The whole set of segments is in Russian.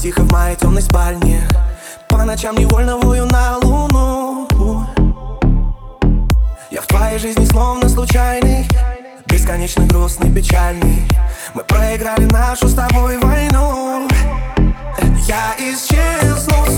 темной спальне. По ночам невольно вою на луну. Я в твоей жизни словно случайный Бесконечно грустный, печальный. Мы проиграли нашу с тобой войну. Я исчезну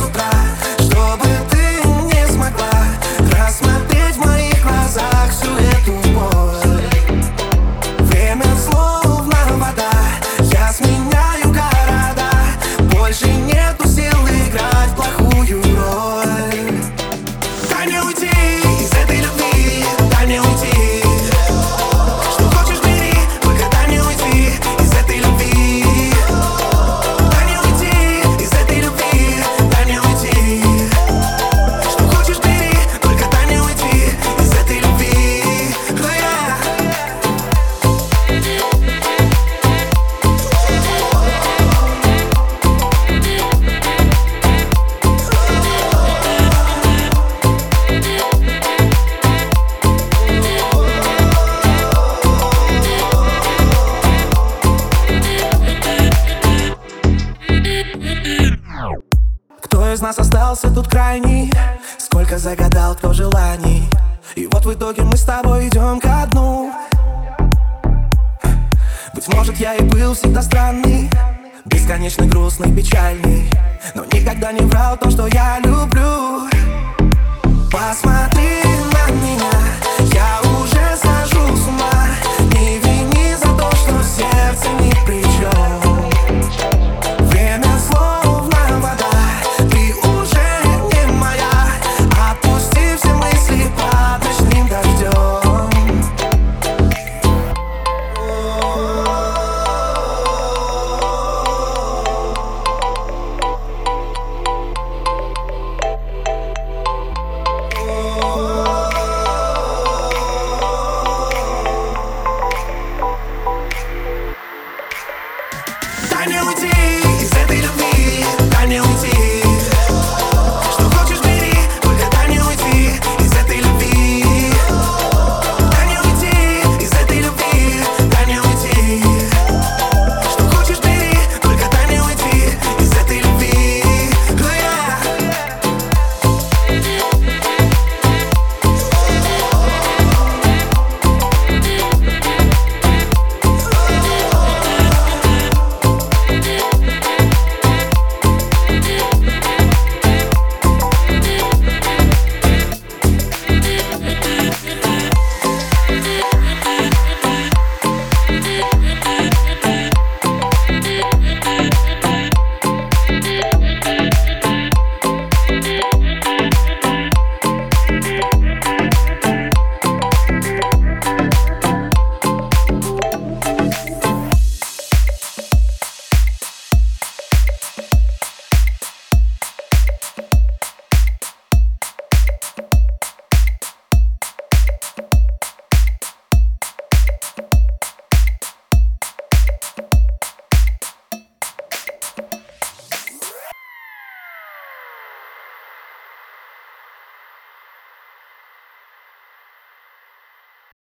из нас остался тут крайний. Сколько загадал кто желаний. И вот в итоге мы с тобой идем ко дну. Быть может я и был всегда странный Бесконечно грустный, печальный. Но никогда не врал то, что я люблю. Посмотри.